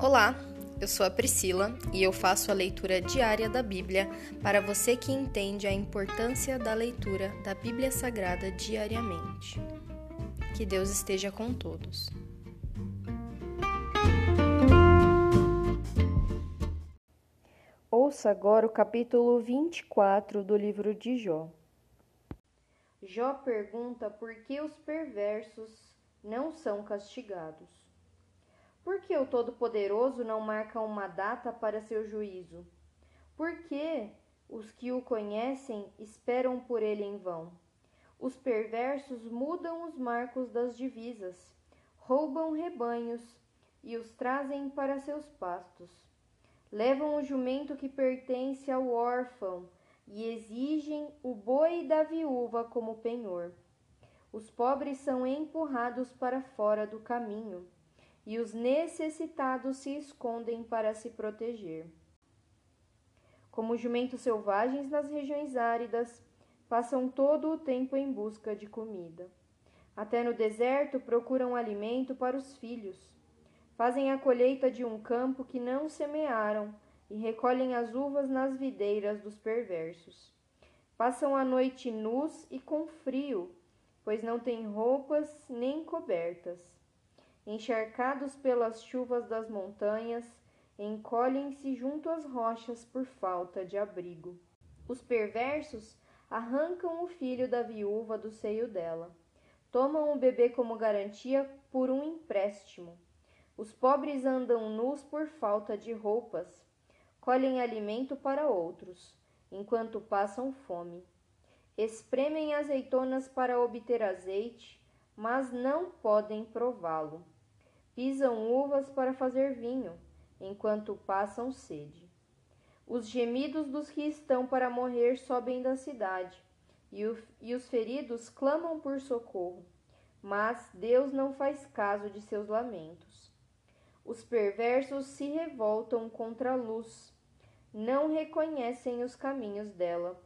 Olá, eu sou a Priscila e eu faço a leitura diária da Bíblia para você que entende a importância da leitura da Bíblia Sagrada diariamente. Que Deus esteja com todos. Ouça agora o capítulo 24 do livro de Jó. Jó pergunta por que os perversos não são castigados. Por que o Todo-Poderoso não marca uma data para seu juízo? Por que os que o conhecem esperam por ele em vão? Os perversos mudam os marcos das divisas, roubam rebanhos e os trazem para seus pastos. Levam o jumento que pertence ao órfão e exigem o boi da viúva como penhor. Os pobres são empurrados para fora do caminho e os necessitados se escondem para se proteger. Como jumentos selvagens nas regiões áridas, passam todo o tempo em busca de comida. Até no deserto procuram alimento para os filhos. Fazem a colheita de um campo que não semearam e recolhem as uvas nas videiras dos perversos. Passam a noite nus e com frio, pois não têm roupas nem cobertas encharcados pelas chuvas das montanhas, encolhem-se junto às rochas por falta de abrigo. Os perversos arrancam o filho da viúva do seio dela. Tomam o bebê como garantia por um empréstimo. Os pobres andam nus por falta de roupas. Colhem alimento para outros, enquanto passam fome. Espremem azeitonas para obter azeite, mas não podem prová-lo pisam uvas para fazer vinho, enquanto passam sede. Os gemidos dos que estão para morrer sobem da cidade, e, o, e os feridos clamam por socorro, mas Deus não faz caso de seus lamentos. Os perversos se revoltam contra a luz, não reconhecem os caminhos dela,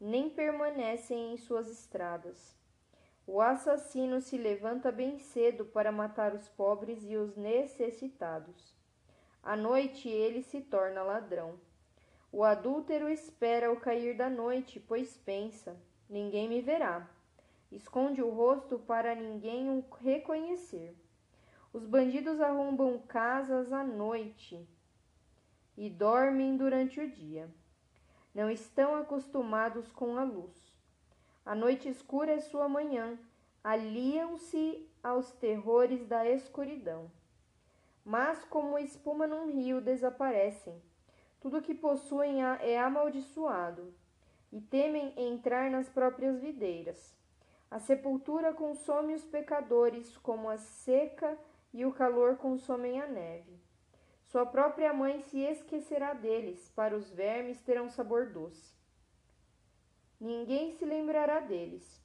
nem permanecem em suas estradas. O assassino se levanta bem cedo para matar os pobres e os necessitados. À noite ele se torna ladrão. O adúltero espera o cair da noite, pois pensa: ninguém me verá. Esconde o rosto para ninguém o reconhecer. Os bandidos arrombam casas à noite e dormem durante o dia. Não estão acostumados com a luz. A noite escura é sua manhã, aliam-se aos terrores da escuridão. Mas, como espuma num rio, desaparecem. Tudo que possuem é amaldiçoado, e temem entrar nas próprias videiras. A sepultura consome os pecadores, como a seca e o calor consomem a neve. Sua própria mãe se esquecerá deles, para os vermes terão sabor doce ninguém se lembrará deles.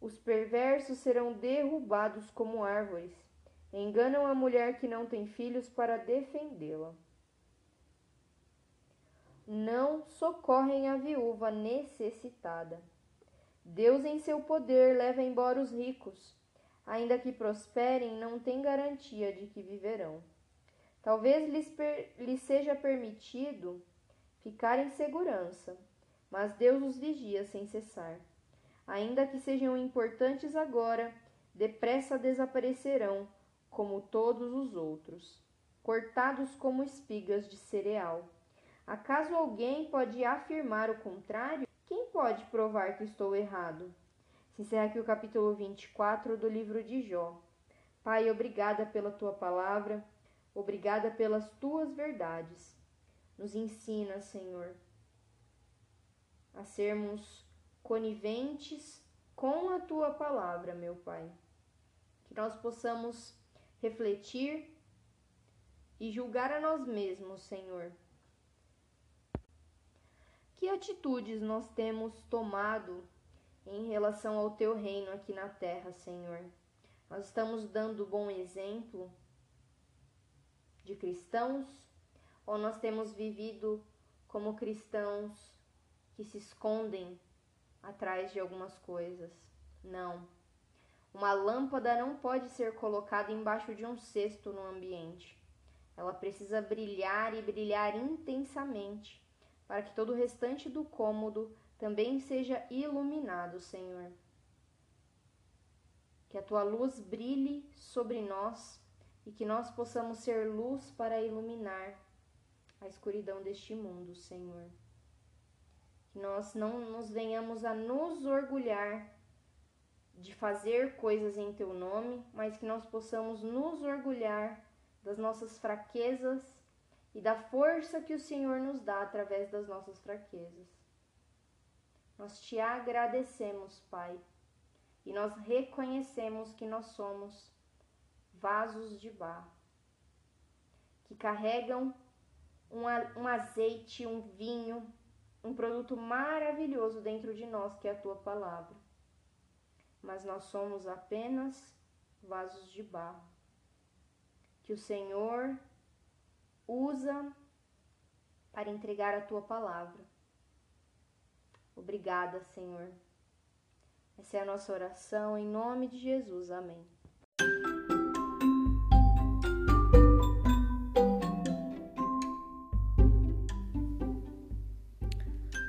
Os perversos serão derrubados como árvores. Enganam a mulher que não tem filhos para defendê-la. Não socorrem a viúva necessitada. Deus, em seu poder, leva embora os ricos. Ainda que prosperem, não tem garantia de que viverão. Talvez lhes, per lhes seja permitido ficar em segurança mas Deus os vigia sem cessar. Ainda que sejam importantes agora, depressa desaparecerão, como todos os outros, cortados como espigas de cereal. Acaso alguém pode afirmar o contrário? Quem pode provar que estou errado? Se encerra aqui o capítulo 24 do livro de Jó. Pai, obrigada pela tua palavra, obrigada pelas tuas verdades. Nos ensina, Senhor, a sermos coniventes com a tua palavra, meu Pai. Que nós possamos refletir e julgar a nós mesmos, Senhor. Que atitudes nós temos tomado em relação ao teu reino aqui na terra, Senhor? Nós estamos dando bom exemplo de cristãos ou nós temos vivido como cristãos que se escondem atrás de algumas coisas. Não. Uma lâmpada não pode ser colocada embaixo de um cesto no ambiente. Ela precisa brilhar e brilhar intensamente, para que todo o restante do cômodo também seja iluminado, Senhor. Que a tua luz brilhe sobre nós e que nós possamos ser luz para iluminar a escuridão deste mundo, Senhor. Nós não nos venhamos a nos orgulhar de fazer coisas em teu nome, mas que nós possamos nos orgulhar das nossas fraquezas e da força que o Senhor nos dá através das nossas fraquezas. Nós te agradecemos, Pai, e nós reconhecemos que nós somos vasos de barro que carregam um azeite, um vinho, um produto maravilhoso dentro de nós, que é a tua palavra. Mas nós somos apenas vasos de barro que o Senhor usa para entregar a tua palavra. Obrigada, Senhor. Essa é a nossa oração em nome de Jesus. Amém.